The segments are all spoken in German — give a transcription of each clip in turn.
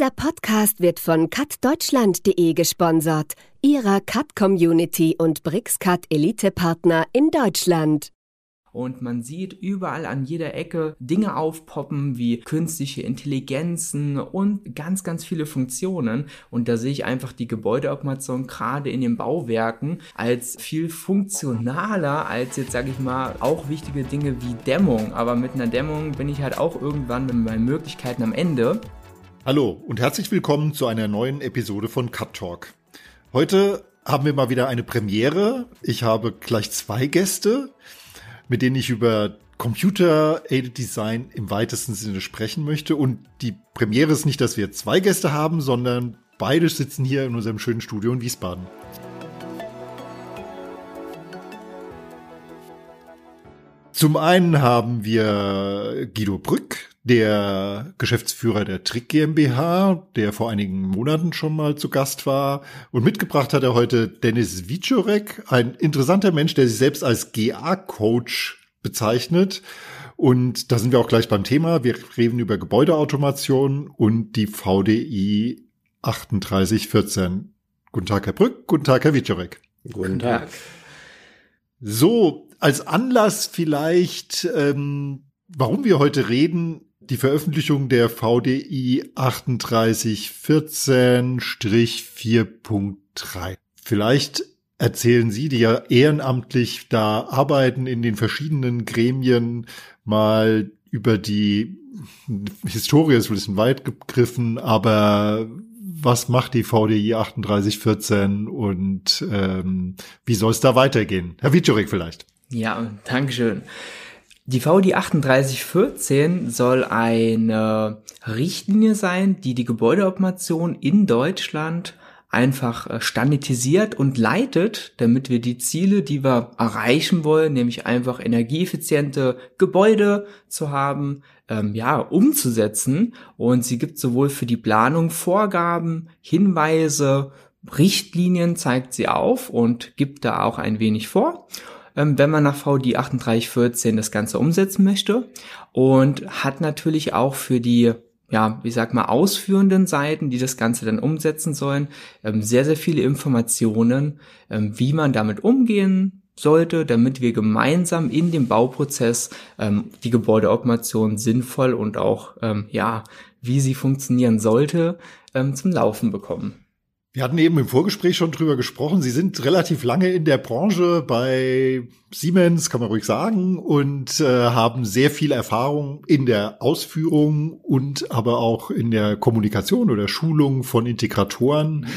Dieser Podcast wird von cutdeutschland.de gesponsert, ihrer Cut-Community und BrixCut Elite-Partner in Deutschland. Und man sieht überall an jeder Ecke Dinge aufpoppen wie künstliche Intelligenzen und ganz, ganz viele Funktionen. Und da sehe ich einfach die Gebäudeautomation gerade in den Bauwerken als viel funktionaler als jetzt, sage ich mal, auch wichtige Dinge wie Dämmung. Aber mit einer Dämmung bin ich halt auch irgendwann mit meinen Möglichkeiten am Ende. Hallo und herzlich willkommen zu einer neuen Episode von Cut Talk. Heute haben wir mal wieder eine Premiere. Ich habe gleich zwei Gäste mit denen ich über Computer-Aided Design im weitesten Sinne sprechen möchte. Und die Premiere ist nicht, dass wir zwei Gäste haben, sondern beide sitzen hier in unserem schönen Studio in Wiesbaden. Zum einen haben wir Guido Brück, der Geschäftsführer der Trick GmbH, der vor einigen Monaten schon mal zu Gast war. Und mitgebracht hat er heute Dennis Wiczorek, ein interessanter Mensch, der sich selbst als GA-Coach bezeichnet. Und da sind wir auch gleich beim Thema. Wir reden über Gebäudeautomation und die VDI 3814. Guten Tag, Herr Brück. Guten Tag, Herr Wiczorek. Guten Tag. So, als Anlass vielleicht, ähm, warum wir heute reden, die Veröffentlichung der VDI 3814-4.3. Vielleicht erzählen Sie, die ja ehrenamtlich da arbeiten in den verschiedenen Gremien, mal über die Historie ist ein bisschen weit gegriffen, aber was macht die VDI 3814 und ähm, wie soll es da weitergehen? Herr Wiczorek vielleicht. Ja, Dankeschön. Die VD 3814 soll eine Richtlinie sein, die die Gebäudeautomation in Deutschland einfach äh, standardisiert und leitet, damit wir die Ziele, die wir erreichen wollen, nämlich einfach energieeffiziente Gebäude zu haben, ähm, ja, umzusetzen. Und sie gibt sowohl für die Planung Vorgaben, Hinweise, Richtlinien zeigt sie auf und gibt da auch ein wenig vor wenn man nach VD 3814 das Ganze umsetzen möchte und hat natürlich auch für die ja, wie sag mal, ausführenden Seiten, die das Ganze dann umsetzen sollen, ähm, sehr, sehr viele Informationen, ähm, wie man damit umgehen sollte, damit wir gemeinsam in dem Bauprozess ähm, die Gebäudeautomation sinnvoll und auch, ähm, ja, wie sie funktionieren sollte, ähm, zum Laufen bekommen. Wir hatten eben im Vorgespräch schon drüber gesprochen. Sie sind relativ lange in der Branche bei Siemens, kann man ruhig sagen, und äh, haben sehr viel Erfahrung in der Ausführung und aber auch in der Kommunikation oder Schulung von Integratoren.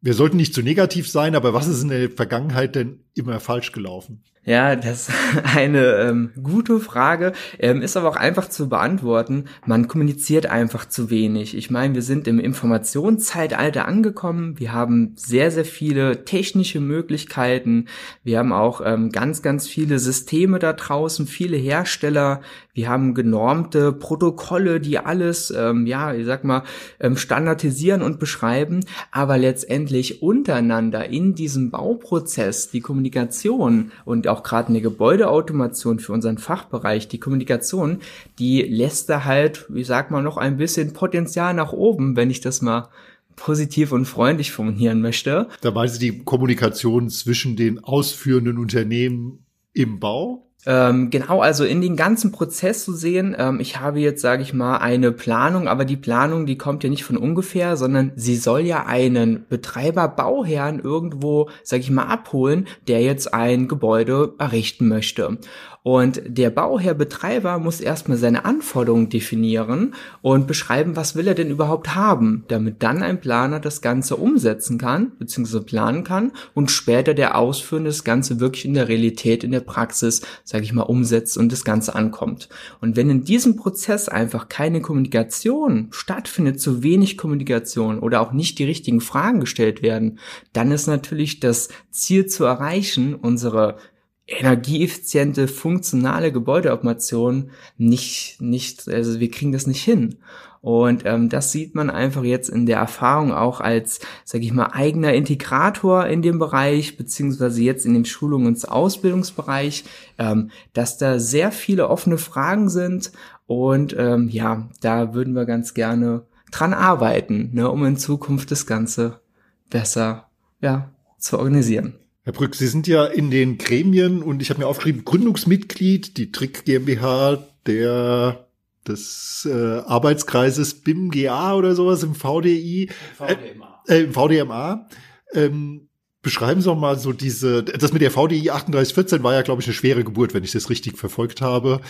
Wir sollten nicht zu negativ sein, aber was ist in der Vergangenheit denn immer falsch gelaufen? Ja, das ist eine ähm, gute Frage, ähm, ist aber auch einfach zu beantworten. Man kommuniziert einfach zu wenig. Ich meine, wir sind im Informationszeitalter angekommen. Wir haben sehr, sehr viele technische Möglichkeiten. Wir haben auch ähm, ganz, ganz viele Systeme da draußen, viele Hersteller. Wir haben genormte Protokolle, die alles, ähm, ja, ich sag mal, ähm, standardisieren und beschreiben. Aber letztendlich untereinander in diesem Bauprozess die Kommunikation und auch gerade eine Gebäudeautomation für unseren Fachbereich, die Kommunikation, die lässt da halt, wie sag mal, noch ein bisschen Potenzial nach oben, wenn ich das mal positiv und freundlich formulieren möchte. Da weiß die Kommunikation zwischen den ausführenden Unternehmen im Bau ähm, genau, also in den ganzen Prozess zu sehen, ähm, ich habe jetzt, sage ich mal, eine Planung, aber die Planung, die kommt ja nicht von ungefähr, sondern sie soll ja einen Betreiber, Bauherrn irgendwo, sage ich mal, abholen, der jetzt ein Gebäude errichten möchte. Und der Bauherr, Betreiber muss erstmal seine Anforderungen definieren und beschreiben, was will er denn überhaupt haben, damit dann ein Planer das Ganze umsetzen kann, beziehungsweise planen kann und später der Ausführende das Ganze wirklich in der Realität, in der Praxis, sage ich mal, umsetzt und das Ganze ankommt. Und wenn in diesem Prozess einfach keine Kommunikation stattfindet, zu wenig Kommunikation oder auch nicht die richtigen Fragen gestellt werden, dann ist natürlich das Ziel zu erreichen, unsere energieeffiziente, funktionale Gebäudeautomation nicht, nicht, also wir kriegen das nicht hin. Und ähm, das sieht man einfach jetzt in der Erfahrung auch als, sage ich mal, eigener Integrator in dem Bereich, beziehungsweise jetzt in dem Schulungs- und Ausbildungsbereich, ähm, dass da sehr viele offene Fragen sind. Und ähm, ja, da würden wir ganz gerne dran arbeiten, ne, um in Zukunft das Ganze besser ja, zu organisieren. Herr Brück, Sie sind ja in den Gremien und ich habe mir aufgeschrieben, Gründungsmitglied, die Trick GmbH, der des äh, Arbeitskreises BIMGA oder sowas im VDI. VDMA. Äh, äh, VDMA. Ähm, beschreiben Sie doch mal so diese, das mit der VDI 3814 war ja, glaube ich, eine schwere Geburt, wenn ich das richtig verfolgt habe.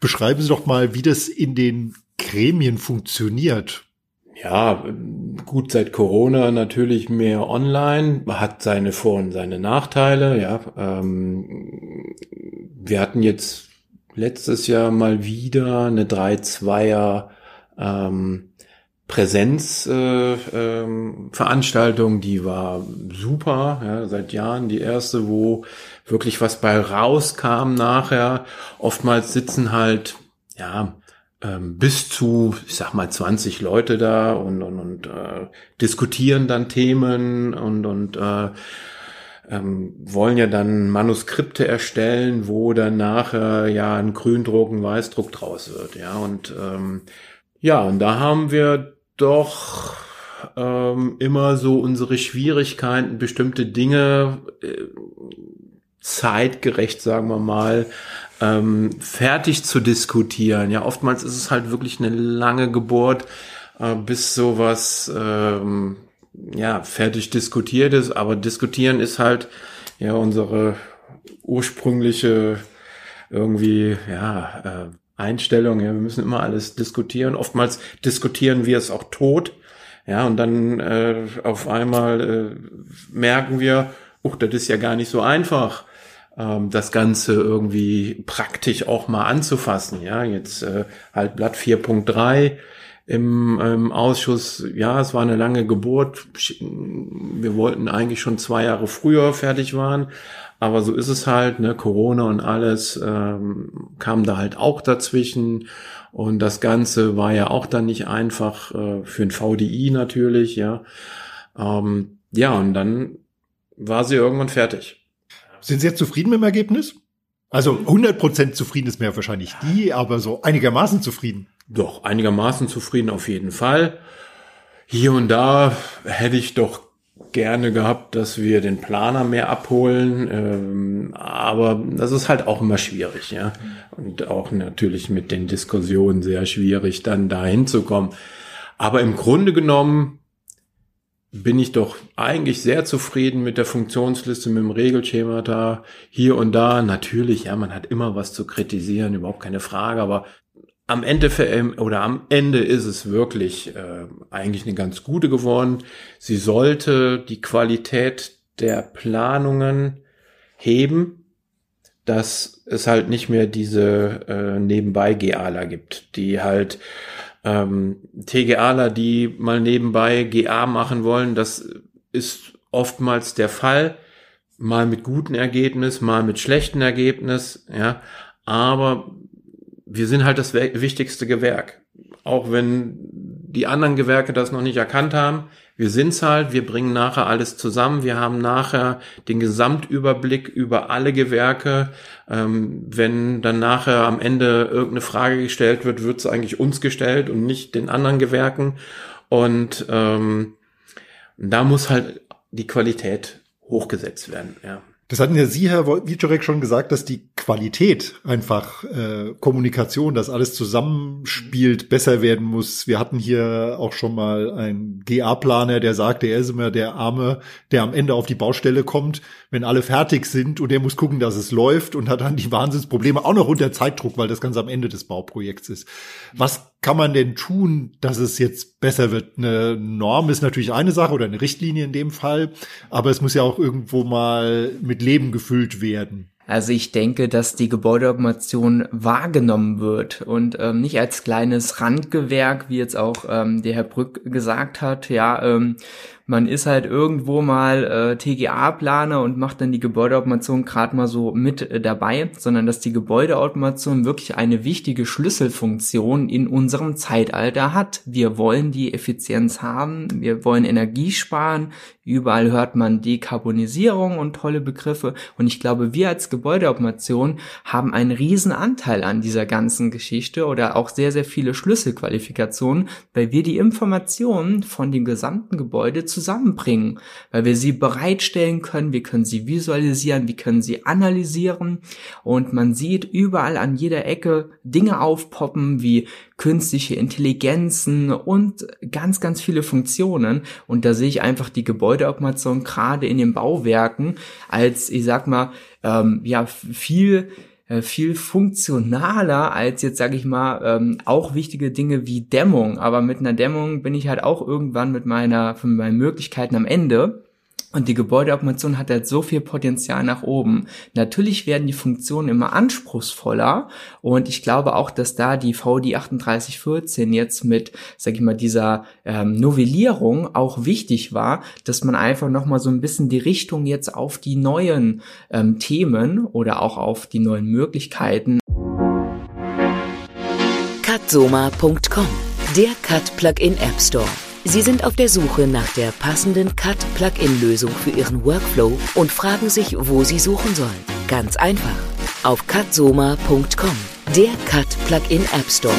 Beschreiben Sie doch mal, wie das in den Gremien funktioniert. Ja, gut, seit Corona natürlich mehr online, hat seine Vor- und seine Nachteile, ja. Ähm, wir hatten jetzt letztes Jahr mal wieder eine 3-2er ähm, Präsenzveranstaltung, äh, ähm, die war super, ja, seit Jahren die erste, wo wirklich was bei rauskam nachher. Oftmals sitzen halt, ja, ähm, bis zu, ich sag mal, 20 Leute da und, und, und äh, diskutieren dann Themen und, und äh, ähm, wollen ja dann Manuskripte erstellen, wo dann nachher ja ein Gründruck, ein Weißdruck draus wird, ja. Und ähm, ja und da haben wir doch ähm, immer so unsere Schwierigkeiten, bestimmte Dinge äh, zeitgerecht, sagen wir mal, ähm, fertig zu diskutieren. Ja, oftmals ist es halt wirklich eine lange Geburt, äh, bis sowas ähm, ja fertig diskutiert ist. Aber diskutieren ist halt ja unsere ursprüngliche irgendwie ja äh, Einstellung. Ja, wir müssen immer alles diskutieren. Oftmals diskutieren wir es auch tot. Ja, und dann äh, auf einmal äh, merken wir, oh, das ist ja gar nicht so einfach ähm, das Ganze irgendwie praktisch auch mal anzufassen. Ja, jetzt äh, halt Blatt 4.3 im ähm, Ausschuss. Ja, es war eine lange Geburt. Wir wollten eigentlich schon zwei Jahre früher fertig waren. Aber so ist es halt, ne, Corona und alles ähm, kam da halt auch dazwischen. Und das Ganze war ja auch dann nicht einfach äh, für ein VDI natürlich, ja. Ähm, ja, und dann war sie irgendwann fertig. Sind Sie jetzt zufrieden mit dem Ergebnis? Also 100% zufrieden ist mir wahrscheinlich die, aber so einigermaßen zufrieden. Doch, einigermaßen zufrieden auf jeden Fall. Hier und da hätte ich doch gerne gehabt, dass wir den Planer mehr abholen, ähm, aber das ist halt auch immer schwierig, ja. Und auch natürlich mit den Diskussionen sehr schwierig, dann da hinzukommen. Aber im Grunde genommen bin ich doch eigentlich sehr zufrieden mit der Funktionsliste, mit dem Regelschema da, hier und da. Natürlich, ja, man hat immer was zu kritisieren, überhaupt keine Frage, aber am Ende oder am Ende ist es wirklich äh, eigentlich eine ganz gute geworden. Sie sollte die Qualität der Planungen heben, dass es halt nicht mehr diese äh, nebenbei GAler gibt, die halt ähm, TGAler, die mal nebenbei GA machen wollen, das ist oftmals der Fall. Mal mit gutem Ergebnis, mal mit schlechtem Ergebnis, ja. Aber wir sind halt das wichtigste Gewerk. Auch wenn die anderen Gewerke das noch nicht erkannt haben, wir sind's halt, wir bringen nachher alles zusammen, wir haben nachher den Gesamtüberblick über alle Gewerke. Ähm, wenn dann nachher am Ende irgendeine Frage gestellt wird, wird's eigentlich uns gestellt und nicht den anderen Gewerken. Und ähm, da muss halt die Qualität hochgesetzt werden, ja. Das hatten ja Sie, Herr Wiczorek, schon gesagt, dass die Qualität einfach äh, Kommunikation, dass alles zusammenspielt, besser werden muss. Wir hatten hier auch schon mal einen GA-Planer, der sagte, er ist immer der Arme, der am Ende auf die Baustelle kommt, wenn alle fertig sind und der muss gucken, dass es läuft und hat dann die Wahnsinnsprobleme, auch noch unter Zeitdruck, weil das ganz am Ende des Bauprojekts ist. Was kann man denn tun, dass es jetzt besser wird? Eine Norm ist natürlich eine Sache oder eine Richtlinie in dem Fall, aber es muss ja auch irgendwo mal mit Leben gefüllt werden. Also ich denke, dass die Gebäudeautomation wahrgenommen wird und ähm, nicht als kleines Randgewerk, wie jetzt auch ähm, der Herr Brück gesagt hat, ja, ähm, man ist halt irgendwo mal äh, TGA-Planer und macht dann die Gebäudeautomation gerade mal so mit äh, dabei, sondern dass die Gebäudeautomation wirklich eine wichtige Schlüsselfunktion in unserem Zeitalter hat. Wir wollen die Effizienz haben, wir wollen Energie sparen, überall hört man Dekarbonisierung und tolle Begriffe und ich glaube, wir als Gebäudeautomation haben einen riesen Anteil an dieser ganzen Geschichte oder auch sehr, sehr viele Schlüsselqualifikationen, weil wir die Informationen von dem gesamten Gebäude zusammenbringen, weil wir sie bereitstellen können, wir können sie visualisieren, wir können sie analysieren und man sieht überall an jeder Ecke Dinge aufpoppen wie künstliche Intelligenzen und ganz, ganz viele Funktionen. Und da sehe ich einfach die Gebäudeautomation gerade in den Bauwerken als, ich sag mal, ähm, ja, viel viel funktionaler als jetzt, sage ich mal, ähm, auch wichtige Dinge wie Dämmung. Aber mit einer Dämmung bin ich halt auch irgendwann mit meiner, von meinen Möglichkeiten am Ende. Und die Gebäudeautomation hat halt so viel Potenzial nach oben. Natürlich werden die Funktionen immer anspruchsvoller und ich glaube auch, dass da die VD 3814 jetzt mit, sag ich mal, dieser ähm, Novellierung auch wichtig war, dass man einfach nochmal so ein bisschen die Richtung jetzt auf die neuen ähm, Themen oder auch auf die neuen Möglichkeiten. Cutsoma.com, der Cut Plugin App Store. Sie sind auf der Suche nach der passenden Cut-Plugin-Lösung für Ihren Workflow und fragen sich, wo Sie suchen sollen. Ganz einfach. Auf cutsoma.com, der Cut-Plugin App Store.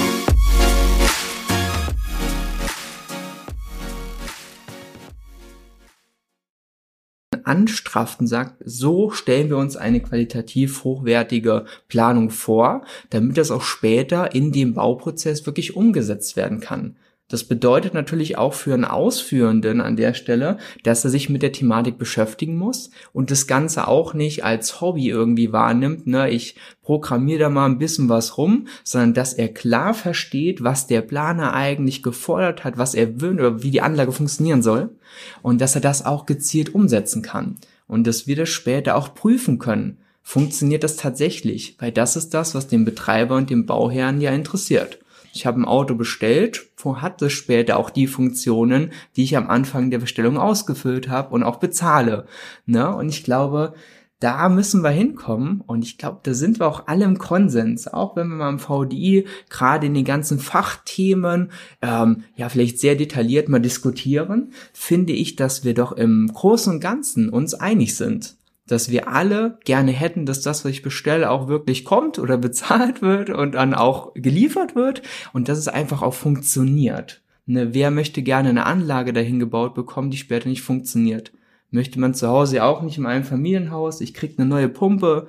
anstrafft sagt, so stellen wir uns eine qualitativ hochwertige Planung vor, damit das auch später in dem Bauprozess wirklich umgesetzt werden kann. Das bedeutet natürlich auch für einen Ausführenden an der Stelle, dass er sich mit der Thematik beschäftigen muss und das Ganze auch nicht als Hobby irgendwie wahrnimmt, ne, ich programmiere da mal ein bisschen was rum, sondern dass er klar versteht, was der Planer eigentlich gefordert hat, was er will oder wie die Anlage funktionieren soll und dass er das auch gezielt umsetzen kann und dass wir das später auch prüfen können. Funktioniert das tatsächlich? Weil das ist das, was den Betreiber und den Bauherrn ja interessiert ich habe ein Auto bestellt, hat es später auch die Funktionen, die ich am Anfang der Bestellung ausgefüllt habe und auch bezahle. Ne? Und ich glaube, da müssen wir hinkommen und ich glaube, da sind wir auch alle im Konsens, auch wenn wir mal im VDI gerade in den ganzen Fachthemen ähm, ja vielleicht sehr detailliert mal diskutieren, finde ich, dass wir doch im Großen und Ganzen uns einig sind dass wir alle gerne hätten, dass das, was ich bestelle, auch wirklich kommt oder bezahlt wird und dann auch geliefert wird und dass es einfach auch funktioniert. Ne, wer möchte gerne eine Anlage dahin gebaut bekommen, die später nicht funktioniert? Möchte man zu Hause auch nicht in einem Familienhaus, ich krieg eine neue Pumpe,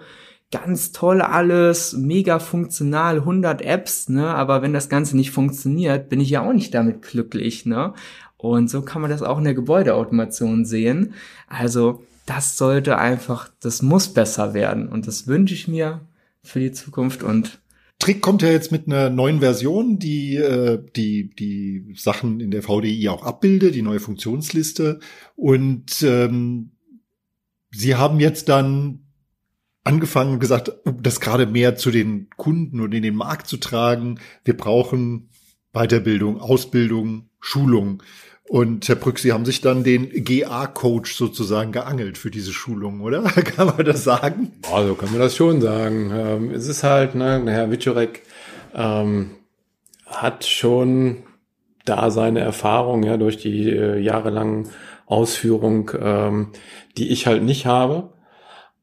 ganz toll alles, mega funktional, 100 Apps, ne, aber wenn das Ganze nicht funktioniert, bin ich ja auch nicht damit glücklich, ne? Und so kann man das auch in der Gebäudeautomation sehen. Also, das sollte einfach, das muss besser werden. Und das wünsche ich mir für die Zukunft und Trick kommt ja jetzt mit einer neuen Version, die äh, die die Sachen in der VDI auch abbildet, die neue Funktionsliste. Und ähm, sie haben jetzt dann angefangen gesagt, das gerade mehr zu den Kunden und in den Markt zu tragen. Wir brauchen Weiterbildung, Ausbildung, Schulung. Und Herr Brück, Sie haben sich dann den GA-Coach sozusagen geangelt für diese Schulung, oder? kann man das sagen? Also kann man das schon sagen. Ähm, es ist halt, ne, Herr Wiczorek ähm, hat schon da seine Erfahrung ja durch die äh, jahrelangen Ausführung, ähm, die ich halt nicht habe.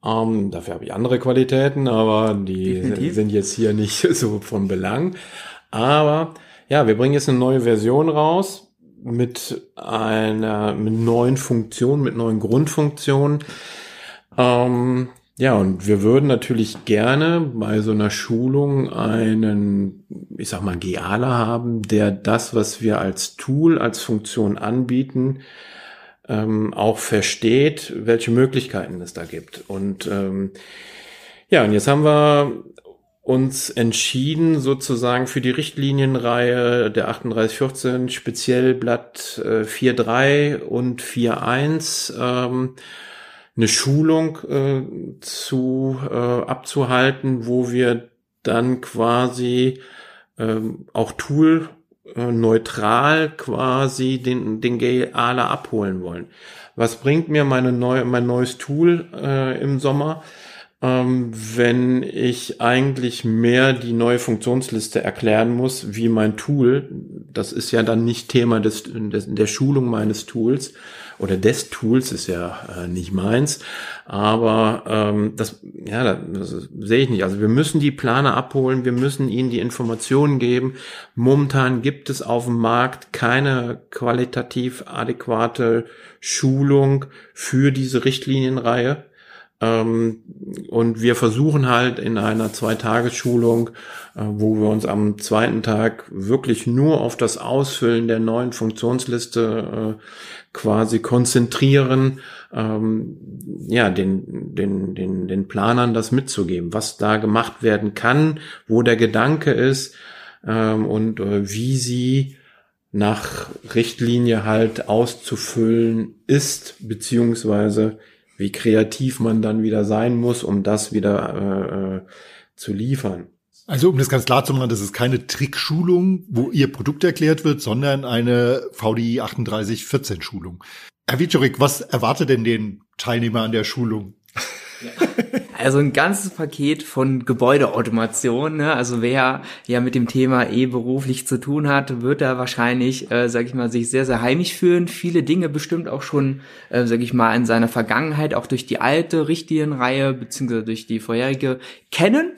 Ähm, dafür habe ich andere Qualitäten, aber die Definitiv. sind jetzt hier nicht so von Belang. Aber ja, wir bringen jetzt eine neue Version raus mit einer mit neuen Funktionen, mit neuen Grundfunktionen. Ähm, ja, und wir würden natürlich gerne bei so einer Schulung einen, ich sag mal, Geala haben, der das, was wir als Tool, als Funktion anbieten, ähm, auch versteht, welche Möglichkeiten es da gibt. Und ähm, ja, und jetzt haben wir uns entschieden, sozusagen für die Richtlinienreihe der 3814, speziell Blatt äh, 4.3 und 4.1, ähm, eine Schulung äh, zu äh, abzuhalten, wo wir dann quasi ähm, auch Tool äh, neutral quasi den, den GAler abholen wollen. Was bringt mir meine neue, mein neues Tool äh, im Sommer? Ähm, wenn ich eigentlich mehr die neue Funktionsliste erklären muss, wie mein Tool, das ist ja dann nicht Thema des, des der Schulung meines Tools oder des Tools, ist ja äh, nicht meins, aber ähm, das, ja, das, das sehe ich nicht. Also wir müssen die Planer abholen, wir müssen ihnen die Informationen geben. Momentan gibt es auf dem Markt keine qualitativ adäquate Schulung für diese Richtlinienreihe. Ähm, und wir versuchen halt in einer Zweitagesschulung, äh, wo wir uns am zweiten Tag wirklich nur auf das Ausfüllen der neuen Funktionsliste äh, quasi konzentrieren, ähm, ja, den, den, den, den Planern das mitzugeben, was da gemacht werden kann, wo der Gedanke ist ähm, und äh, wie sie nach Richtlinie halt auszufüllen ist, beziehungsweise wie kreativ man dann wieder sein muss, um das wieder äh, äh, zu liefern. Also um das ganz klar zu machen, das ist keine Trickschulung, wo Ihr Produkt erklärt wird, sondern eine VDI 3814 Schulung. Herr Wiczorek, was erwartet denn den Teilnehmer an der Schulung? Also ein ganzes Paket von Gebäudeautomation. Ne? Also wer ja mit dem Thema eh beruflich zu tun hat, wird da wahrscheinlich, äh, sag ich mal, sich sehr, sehr heimisch fühlen. Viele Dinge bestimmt auch schon, äh, sag ich mal, in seiner Vergangenheit, auch durch die alte Richtlinienreihe beziehungsweise durch die vorherige kennen.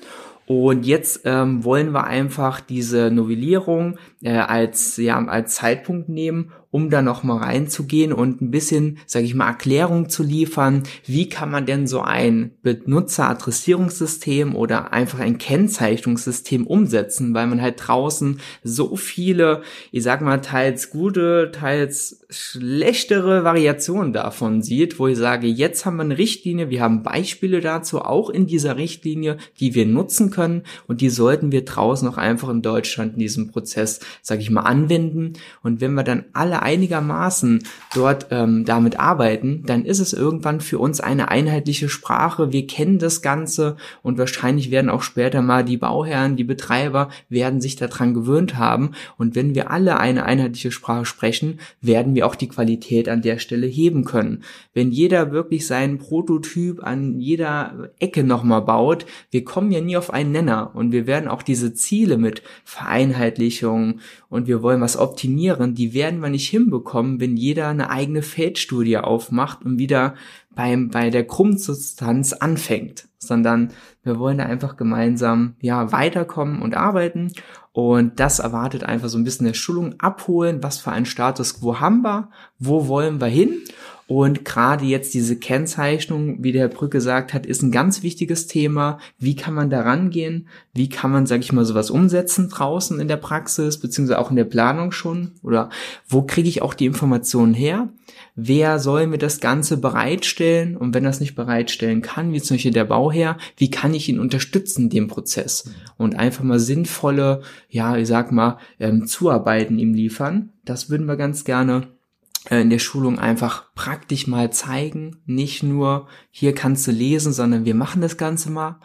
Und jetzt ähm, wollen wir einfach diese Novellierung äh, als ja als Zeitpunkt nehmen, um da noch mal reinzugehen und ein bisschen, sage ich mal, Erklärung zu liefern. Wie kann man denn so ein Benutzeradressierungssystem oder einfach ein Kennzeichnungssystem umsetzen, weil man halt draußen so viele, ich sag mal, teils gute, teils schlechtere Variationen davon sieht, wo ich sage, jetzt haben wir eine Richtlinie, wir haben Beispiele dazu auch in dieser Richtlinie, die wir nutzen können und die sollten wir draußen auch einfach in Deutschland in diesem Prozess, sage ich mal, anwenden. Und wenn wir dann alle einigermaßen dort ähm, damit arbeiten, dann ist es irgendwann für uns eine einheitliche Sprache. Wir kennen das Ganze und wahrscheinlich werden auch später mal die Bauherren, die Betreiber werden sich daran gewöhnt haben. Und wenn wir alle eine einheitliche Sprache sprechen, werden wir auch die Qualität an der Stelle heben können. Wenn jeder wirklich seinen Prototyp an jeder Ecke nochmal baut, wir kommen ja nie auf einen Nenner und wir werden auch diese Ziele mit Vereinheitlichung und wir wollen was optimieren, die werden wir nicht hinbekommen, wenn jeder eine eigene Feldstudie aufmacht und wieder beim, bei der Krummsubstanz anfängt, sondern wir wollen da einfach gemeinsam, ja, weiterkommen und arbeiten. Und das erwartet einfach so ein bisschen der Schulung abholen. Was für einen Status quo haben wir? Wo wollen wir hin? Und gerade jetzt diese Kennzeichnung, wie der Herr Brück gesagt hat, ist ein ganz wichtiges Thema. Wie kann man da rangehen? Wie kann man, sag ich mal, sowas umsetzen draußen in der Praxis, beziehungsweise auch in der Planung schon? Oder wo kriege ich auch die Informationen her? Wer soll mir das Ganze bereitstellen? Und wenn das nicht bereitstellen kann, wie zum Beispiel der Bauherr, wie kann ich ihn unterstützen, dem Prozess? Und einfach mal sinnvolle, ja, ich sag mal, ähm, Zuarbeiten ihm liefern. Das würden wir ganz gerne in der Schulung einfach praktisch mal zeigen. Nicht nur, hier kannst du lesen, sondern wir machen das Ganze mal.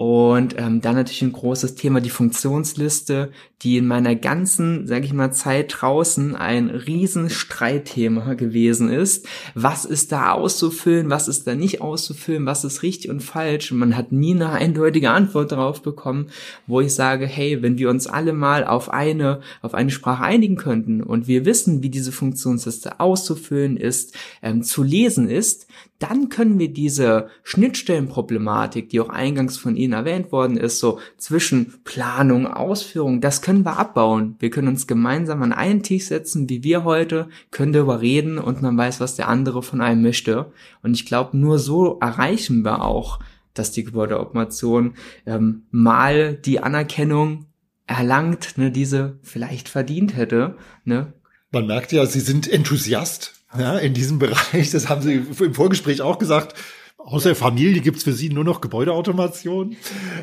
Und ähm, dann natürlich ein großes Thema, die Funktionsliste, die in meiner ganzen, sage ich mal, Zeit draußen ein riesen Streitthema gewesen ist. Was ist da auszufüllen, was ist da nicht auszufüllen, was ist richtig und falsch? Und man hat nie eine eindeutige Antwort darauf bekommen, wo ich sage, hey, wenn wir uns alle mal auf eine, auf eine Sprache einigen könnten und wir wissen, wie diese Funktionsliste auszufüllen ist, ähm, zu lesen ist, dann können wir diese Schnittstellenproblematik, die auch eingangs von Ihnen erwähnt worden ist, so zwischen Planung, Ausführung, das können wir abbauen. Wir können uns gemeinsam an einen Tisch setzen, wie wir heute, können darüber reden und man weiß, was der andere von einem möchte. Und ich glaube, nur so erreichen wir auch, dass die Gebäudeautomation ähm, mal die Anerkennung erlangt, ne, diese vielleicht verdient hätte. Ne? Man merkt ja, Sie sind Enthusiast ja, in diesem Bereich. Das haben Sie im Vorgespräch auch gesagt. Außer Familie gibt's für Sie nur noch Gebäudeautomation.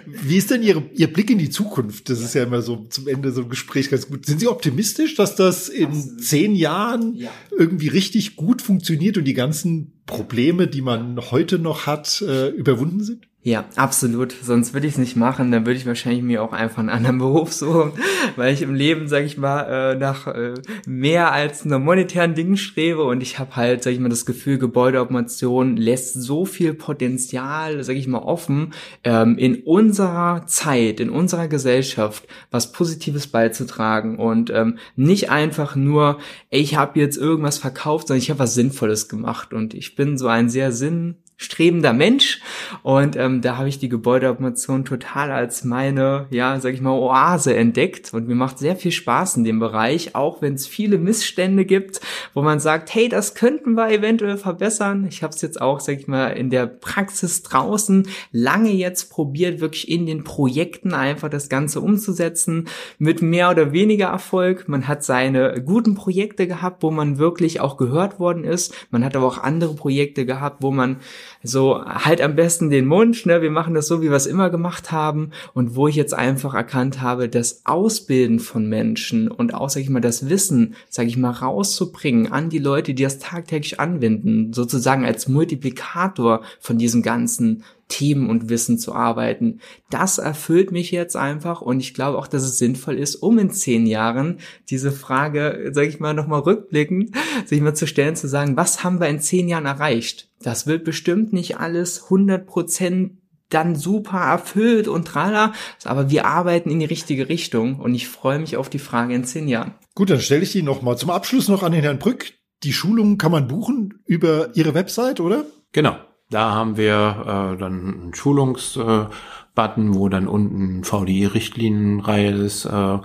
Wie ist denn Ihre, Ihr Blick in die Zukunft? Das ist ja immer so zum Ende so ein Gespräch ganz gut. Sind Sie optimistisch, dass das in zehn Jahren ja. irgendwie richtig gut funktioniert und die ganzen Probleme, die man heute noch hat, äh, überwunden sind? Ja, absolut. Sonst würde ich es nicht machen. Dann würde ich wahrscheinlich mir auch einfach einen anderen Beruf suchen, weil ich im Leben, sag ich mal, äh, nach äh, mehr als nur monetären Dingen strebe und ich habe halt, sag ich mal, das Gefühl, Gebäudeautomation lässt so viel Potenzial, sag ich mal, offen, ähm, in unserer Zeit, in unserer Gesellschaft was Positives beizutragen und ähm, nicht einfach nur, ey, ich habe jetzt irgendwas verkauft, sondern ich habe was Sinnvolles gemacht und ich bin so ein sehr sinn strebender Mensch und ähm, da habe ich die Gebäudeautomation total als meine, ja, sag ich mal, Oase entdeckt und mir macht sehr viel Spaß in dem Bereich, auch wenn es viele Missstände gibt, wo man sagt, hey, das könnten wir eventuell verbessern. Ich habe es jetzt auch, sag ich mal, in der Praxis draußen lange jetzt probiert, wirklich in den Projekten einfach das Ganze umzusetzen, mit mehr oder weniger Erfolg. Man hat seine guten Projekte gehabt, wo man wirklich auch gehört worden ist. Man hat aber auch andere Projekte gehabt, wo man so halt am besten den Mund, ne? Wir machen das so, wie wir es immer gemacht haben und wo ich jetzt einfach erkannt habe, das Ausbilden von Menschen und auch, sag ich mal, das Wissen, sag ich mal, rauszubringen an die Leute, die das tagtäglich anwenden, sozusagen als Multiplikator von diesem ganzen Themen und Wissen zu arbeiten. Das erfüllt mich jetzt einfach und ich glaube auch, dass es sinnvoll ist, um in zehn Jahren diese Frage, sage ich mal, nochmal rückblickend, sich mal zu stellen, zu sagen, was haben wir in zehn Jahren erreicht? Das wird bestimmt nicht alles 100 Prozent dann super erfüllt und trala, aber wir arbeiten in die richtige Richtung und ich freue mich auf die Frage in zehn Jahren. Gut, dann stelle ich die noch mal zum Abschluss noch an den Herrn Brück. Die Schulungen kann man buchen über Ihre Website, oder? Genau. Da haben wir äh, dann einen Schulungsbutton, äh, wo dann unten VDI-Richtlinienreihe ist. Äh,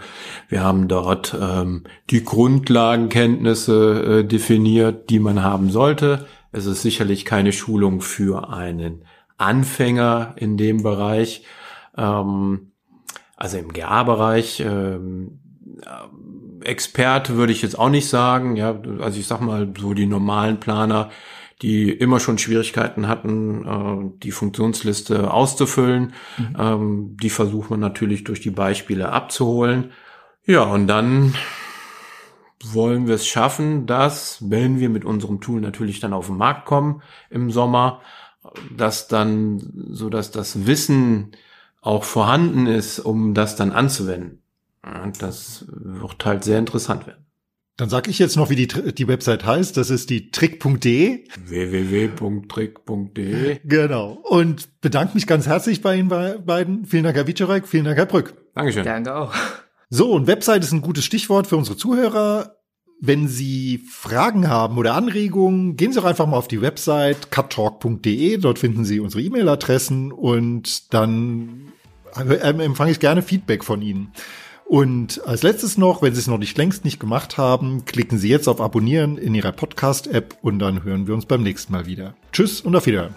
wir haben dort ähm, die Grundlagenkenntnisse äh, definiert, die man haben sollte. Es ist sicherlich keine Schulung für einen Anfänger in dem Bereich, ähm, also im GA-Bereich. Ähm, Experte würde ich jetzt auch nicht sagen. Ja, also ich sag mal so die normalen Planer die immer schon Schwierigkeiten hatten, äh, die Funktionsliste auszufüllen. Mhm. Ähm, die versucht man natürlich durch die Beispiele abzuholen. Ja, und dann wollen wir es schaffen, dass, wenn wir mit unserem Tool natürlich dann auf den Markt kommen im Sommer, dass dann, so dass das Wissen auch vorhanden ist, um das dann anzuwenden. Und das wird halt sehr interessant werden. Dann sag ich jetzt noch, wie die, die Website heißt. Das ist die trick.de. www.trick.de. Genau. Und bedanke mich ganz herzlich bei Ihnen beiden. Vielen Dank, Herr Wiczorek. Vielen Dank, Herr Brück. Dankeschön. Danke auch. So, und Website ist ein gutes Stichwort für unsere Zuhörer. Wenn Sie Fragen haben oder Anregungen, gehen Sie doch einfach mal auf die Website cuttalk.de. Dort finden Sie unsere E-Mail-Adressen und dann äh, empfange ich gerne Feedback von Ihnen. Und als letztes noch, wenn Sie es noch nicht längst nicht gemacht haben, klicken Sie jetzt auf Abonnieren in Ihrer Podcast-App und dann hören wir uns beim nächsten Mal wieder. Tschüss und auf Wiedersehen.